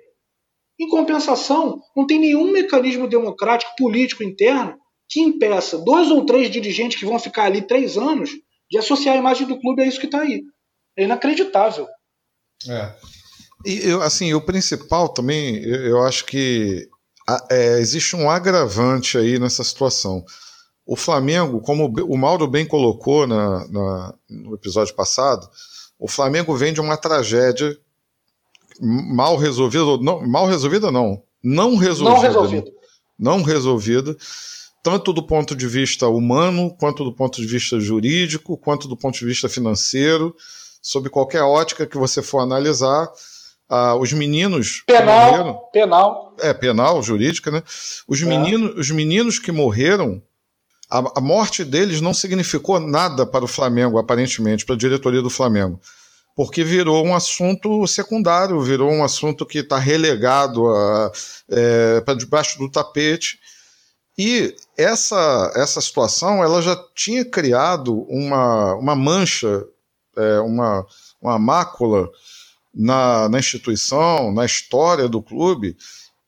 Em compensação, não tem nenhum mecanismo democrático político interno que impeça dois ou três dirigentes que vão ficar ali três anos de associar a imagem do clube a isso que está aí. É inacreditável. É. E eu, assim, o principal também, eu, eu acho que é, existe um agravante aí nessa situação. O Flamengo, como o Mauro bem colocou na, na, no episódio passado, o Flamengo vem de uma tragédia mal resolvida, não, mal resolvida não, não resolvida. Não resolvida. Não resolvida, tanto do ponto de vista humano, quanto do ponto de vista jurídico, quanto do ponto de vista financeiro sob qualquer ótica que você for analisar, ah, os meninos. Penal, morreram, penal. É, penal, jurídica, né? Os, é. meninos, os meninos que morreram, a, a, morte deles não significou nada para o Flamengo, aparentemente, para a diretoria do Flamengo. Porque virou um assunto secundário, virou um assunto que está relegado é, para debaixo do tapete. E essa, essa situação ela já tinha criado uma, uma mancha é, uma, uma mácula na, na instituição, na história do clube,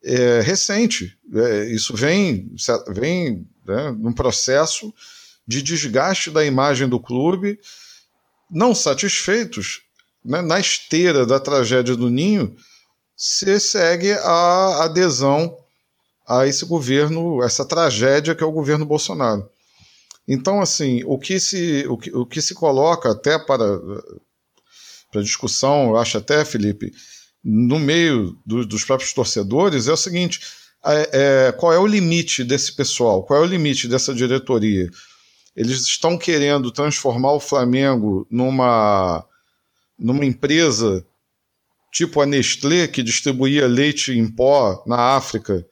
é, recente. É, isso vem, vem né, num processo de desgaste da imagem do clube, não satisfeitos, né, na esteira da tragédia do Ninho, se segue a adesão a esse governo, essa tragédia que é o governo Bolsonaro. Então, assim, o que se, o que, o que se coloca até para, para discussão, eu acho até, Felipe, no meio do, dos próprios torcedores, é o seguinte: é, é, qual é o limite desse pessoal? Qual é o limite dessa diretoria? Eles estão querendo transformar o Flamengo numa, numa empresa tipo a Nestlé, que distribuía leite em pó na África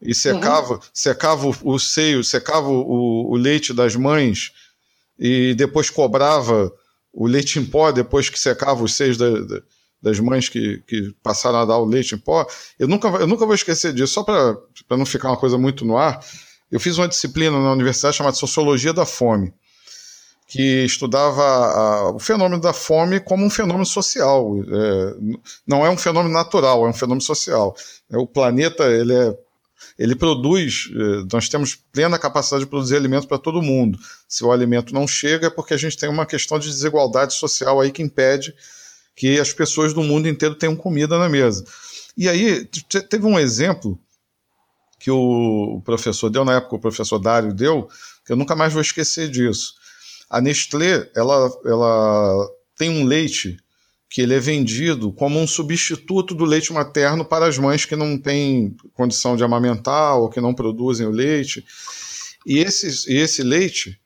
e secava, uhum. secava o, o, seio, secava o, o, leite das mães e depois cobrava o leite em pó depois que secava os seios da, da, das mães que, que passaram a dar o leite em pó. Eu nunca, eu nunca vou esquecer disso, só para não ficar uma coisa muito no ar. Eu fiz uma disciplina na universidade chamada Sociologia da Fome, que estudava a, o fenômeno da fome como um fenômeno social. É, não é um fenômeno natural, é um fenômeno social. É, o planeta ele é ele produz, eh, nós temos plena capacidade de produzir alimento para todo mundo. Se o alimento não chega, é porque a gente tem uma questão de desigualdade social aí que impede que as pessoas do mundo inteiro tenham comida na mesa. E aí, teve um exemplo que o professor deu, na época o professor Dário deu, que eu nunca mais vou esquecer disso. A Nestlé, ela, ela tem um leite que ele é vendido como um substituto do leite materno para as mães que não têm condição de amamentar ou que não produzem o leite. E esse, esse leite,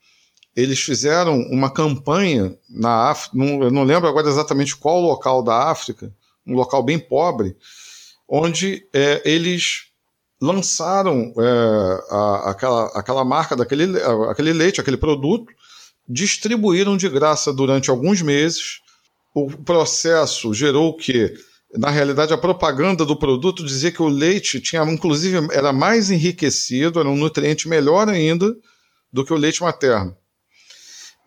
eles fizeram uma campanha na África, eu não lembro agora exatamente qual local da África, um local bem pobre, onde é, eles lançaram é, a, aquela, aquela marca daquele aquele leite, aquele produto, distribuíram de graça durante alguns meses o processo gerou o quê? Na realidade, a propaganda do produto dizia que o leite tinha, inclusive, era mais enriquecido, era um nutriente melhor ainda do que o leite materno.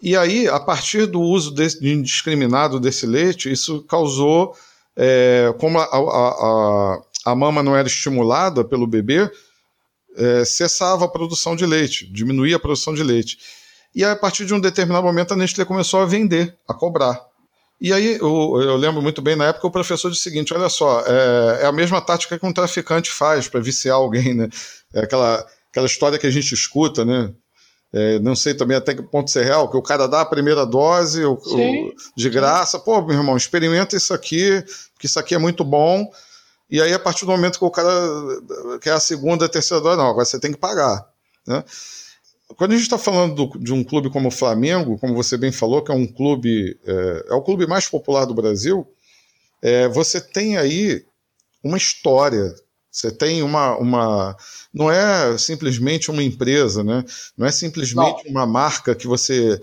E aí, a partir do uso desse, indiscriminado desse leite, isso causou, é, como a, a, a, a, mama não era estimulada pelo bebê, é, cessava a produção de leite, diminuía a produção de leite. E aí, a partir de um determinado momento, a Nestlé começou a vender, a cobrar. E aí eu, eu, lembro muito bem na época o professor disse o seguinte: olha só, é, é a mesma tática que um traficante faz para viciar alguém, né? É aquela, aquela história que a gente escuta, né? É, não sei também até que ponto isso é real, que o cara dá a primeira dose o, o, de graça, pô, meu irmão, experimenta isso aqui, que isso aqui é muito bom. E aí, a partir do momento que o cara quer a segunda, a terceira dose, não, agora você tem que pagar. Né? Quando a gente está falando do, de um clube como o Flamengo, como você bem falou, que é um clube, é, é o clube mais popular do Brasil, é, você tem aí uma história, você tem uma, uma. Não é simplesmente uma empresa, né? não é simplesmente não. uma marca que você,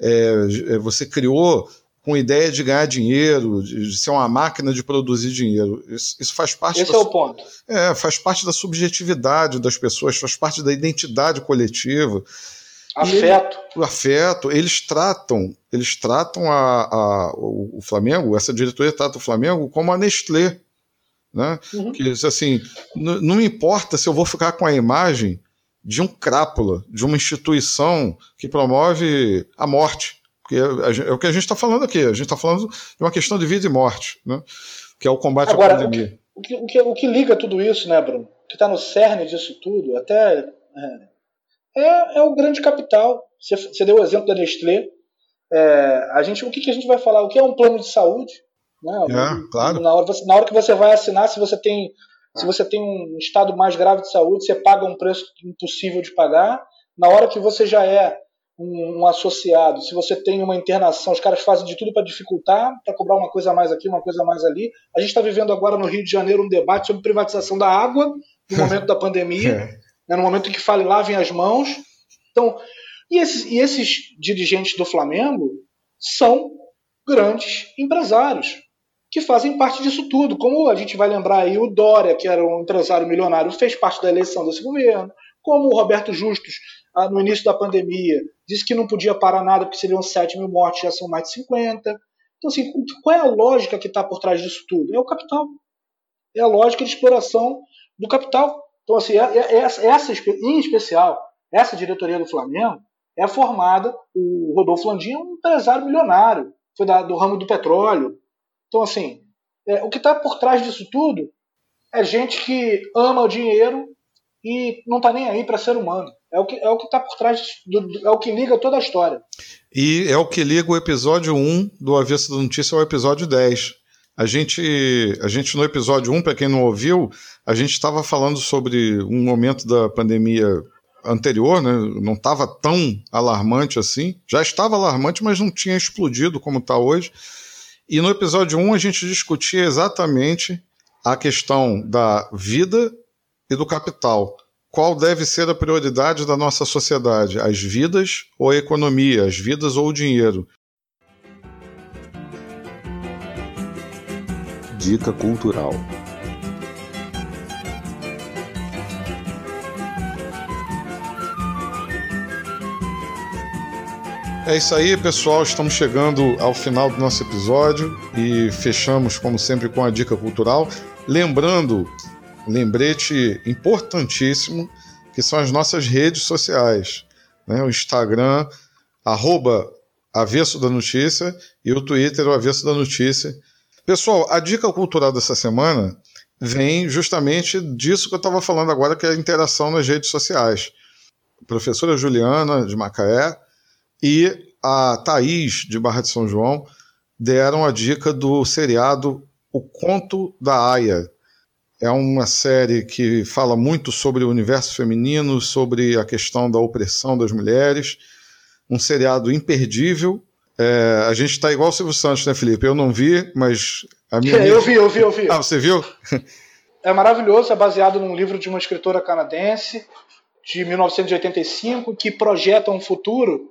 é, você criou com ideia de ganhar dinheiro, de ser uma máquina de produzir dinheiro. Isso, isso faz parte. Esse da, é o ponto. É, faz parte da subjetividade das pessoas, faz parte da identidade coletiva. Afeto. Ele, o afeto. Eles tratam, eles tratam a, a, o, Flamengo, essa diretoria trata o Flamengo como a Nestlé. Né? Uhum. Que assim, não importa se eu vou ficar com a imagem de um crápula, de uma instituição que promove a morte porque é, é o que a gente está falando aqui. A gente está falando de uma questão de vida e morte, né? que é o combate Agora, à pandemia. O que, o, que, o que liga tudo isso, né, Bruno? O que está no cerne disso tudo, até é, é, é o grande capital. Você, você, deu o exemplo da Nestlé. É, a gente, o que, que a gente vai falar? O que é um plano de saúde? Né? É, claro. Na hora, na hora que você vai assinar, se você tem se você tem um estado mais grave de saúde, você paga um preço impossível de pagar. Na hora que você já é um, um, associado, se você tem uma internação, os caras fazem de tudo para dificultar, para cobrar uma coisa a mais aqui, uma coisa a mais ali. A gente está vivendo agora no Rio de Janeiro um debate sobre privatização da água, no momento da pandemia, é. né, no momento em que fale lavem as mãos. Então, e esses, e esses dirigentes do Flamengo são grandes empresários que fazem parte disso tudo. Como a gente vai lembrar aí, o Dória, que era um empresário milionário, fez parte da eleição desse governo, como o Roberto Justus ah, no início da pandemia, disse que não podia parar nada porque seriam 7 mil mortes, já são mais de 50. Então, assim, qual é a lógica que está por trás disso tudo? É o capital. É a lógica de exploração do capital. Então, assim, é, é, é essa, em especial, essa diretoria do Flamengo é formada, o Rodolfo Landim é um empresário milionário, foi do ramo do petróleo, Então, assim, é, o que está por trás disso tudo é gente que ama o dinheiro e não está nem aí para ser humano. É o que é o que está por trás, do, é o que liga toda a história. E é o que liga o episódio 1 do Avesso da Notícia ao episódio 10. A gente, a gente no episódio 1, para quem não ouviu, a gente estava falando sobre um momento da pandemia anterior, né? Não estava tão alarmante assim. Já estava alarmante, mas não tinha explodido como está hoje. E no episódio 1 a gente discutia exatamente a questão da vida e do capital qual deve ser a prioridade da nossa sociedade, as vidas ou a economia, as vidas ou o dinheiro. Dica cultural. É isso aí, pessoal. Estamos chegando ao final do nosso episódio e fechamos, como sempre, com a dica cultural. Lembrando lembrete importantíssimo, que são as nossas redes sociais. Né? O Instagram, arroba Avesso da Notícia, e o Twitter, o Avesso da Notícia. Pessoal, a dica cultural dessa semana vem justamente disso que eu estava falando agora, que é a interação nas redes sociais. A professora Juliana, de Macaé, e a Thaís, de Barra de São João, deram a dica do seriado O Conto da Aya, é uma série que fala muito sobre o universo feminino, sobre a questão da opressão das mulheres. Um seriado imperdível. É, a gente está igual o Silvio Santos, né, Felipe? Eu não vi, mas a minha. É, eu vi, eu vi, eu vi. Ah, você viu? É maravilhoso, é baseado num livro de uma escritora canadense de 1985 que projeta um futuro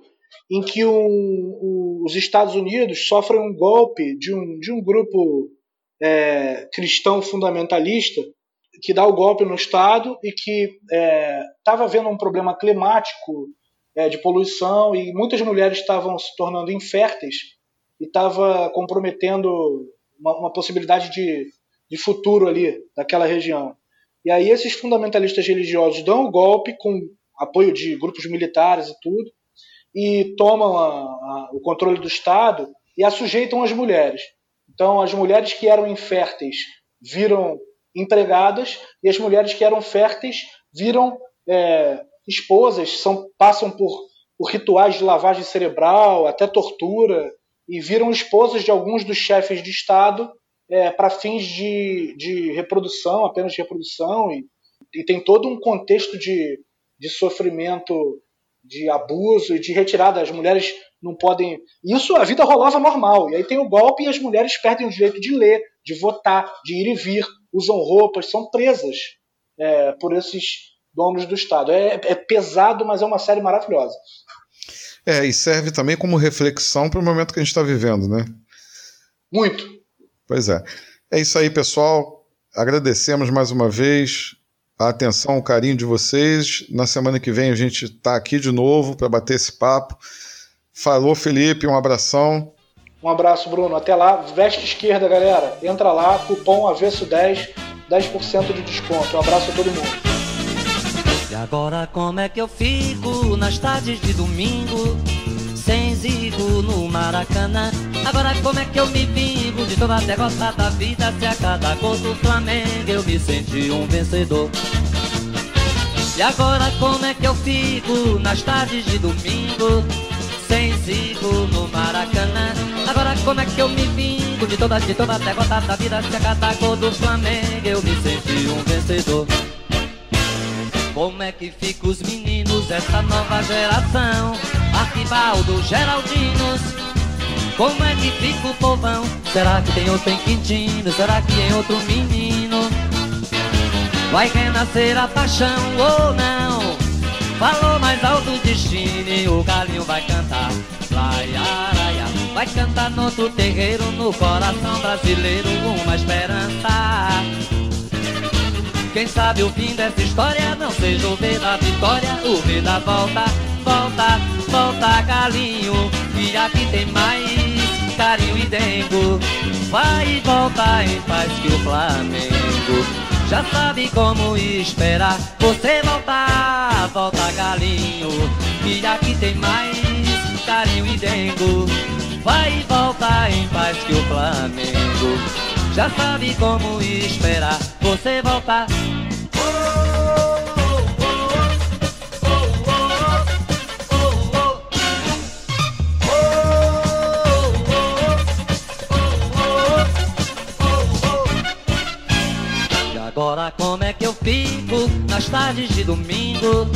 em que um, um, os Estados Unidos sofrem um golpe de um, de um grupo é, cristão fundamentalista que dá o golpe no Estado e que estava é, havendo um problema climático é, de poluição e muitas mulheres estavam se tornando inférteis e estava comprometendo uma, uma possibilidade de, de futuro ali daquela região. E aí esses fundamentalistas religiosos dão o golpe com apoio de grupos militares e tudo e tomam a, a, o controle do Estado e a sujeitam as mulheres. Então, as mulheres que eram inférteis viram empregadas e as mulheres que eram férteis viram é, esposas, são, passam por, por rituais de lavagem cerebral, até tortura, e viram esposas de alguns dos chefes de Estado é, para fins de, de reprodução, apenas de reprodução, e, e tem todo um contexto de, de sofrimento, de abuso e de retirada. As mulheres não podem. Isso a vida rolava normal. E aí tem o golpe e as mulheres perdem o direito de ler, de votar, de ir e vir, usam roupas, são presas é, por esses donos do Estado. É, é, pesado, mas é uma série maravilhosa. É, e serve também como reflexão para o momento que a gente está vivendo, né? Muito. Pois é. É isso aí, pessoal. Agradecemos mais uma vez a atenção, o carinho de vocês. Na semana que vem a gente está aqui de novo para bater esse papo. Falou, Felipe, um abração. Um abraço, Bruno. Até lá, veste esquerda, galera. Entra lá, cupom avesso 10, 10% de desconto. Um abraço a todo mundo. E agora como é que eu fico nas tardes de domingo? Sem zigo no Maracanã. Agora como é que eu me vingo de toda a derrota da vida? Se a cada gol do Flamengo eu me senti um vencedor. E agora como é que eu fico nas tardes de domingo? Zico no Maracanã. Agora como é que eu me vingo de toda, de toda derrota da vida? Se a cada gol do Flamengo eu me senti um vencedor. Como é que fica os meninos, essa nova geração? Arquibaldo, Geraldinos. Como é que fica o povão? Será que tem outro em Quintino? Será que tem outro menino? Vai renascer a paixão ou não? Falou mais alto o destino e o galinho vai cantar. Laiaraia, vai cantar no outro terreiro, no coração brasileiro, uma esperança. Quem sabe o fim dessa história não seja o V da vitória, o V da volta, volta, volta, galinho. E aqui tem mais carinho e dengo. Vai e volta em paz que o Flamengo já sabe como esperar você voltar, volta galinho, que aqui tem mais carinho e dengo. Vai e volta em paz que o Flamengo já sabe como esperar você voltar. Agora como é que eu fico nas tardes de domingo?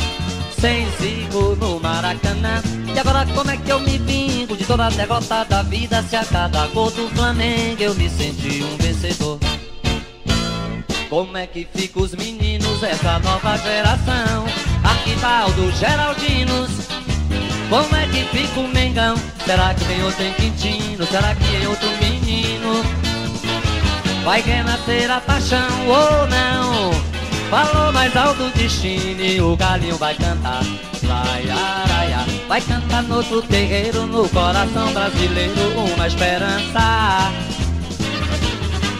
Sem zigo no Maracanã E agora como é que eu me vingo de toda a derrota da vida Se a cada gol do Flamengo eu me senti um vencedor Como é que fica os meninos, essa nova geração Arquibaldo, Geraldinos Como é que fica o Mengão? Será que tem outro em Quintino? Será que tem outro menino? Vai renascer a paixão ou não? Falou mais alto o destino e o galinho vai cantar. Vai, araia, vai cantar no outro terreiro, no coração brasileiro, uma esperança.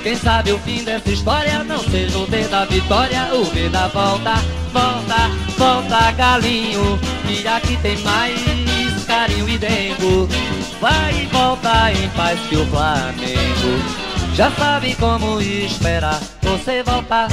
Quem sabe o fim dessa história não seja o V da vitória, o V da volta, volta, volta, galinho. E aqui tem mais carinho e dengo. Vai e volta em paz que o Flamengo já sabe como esperar você voltar.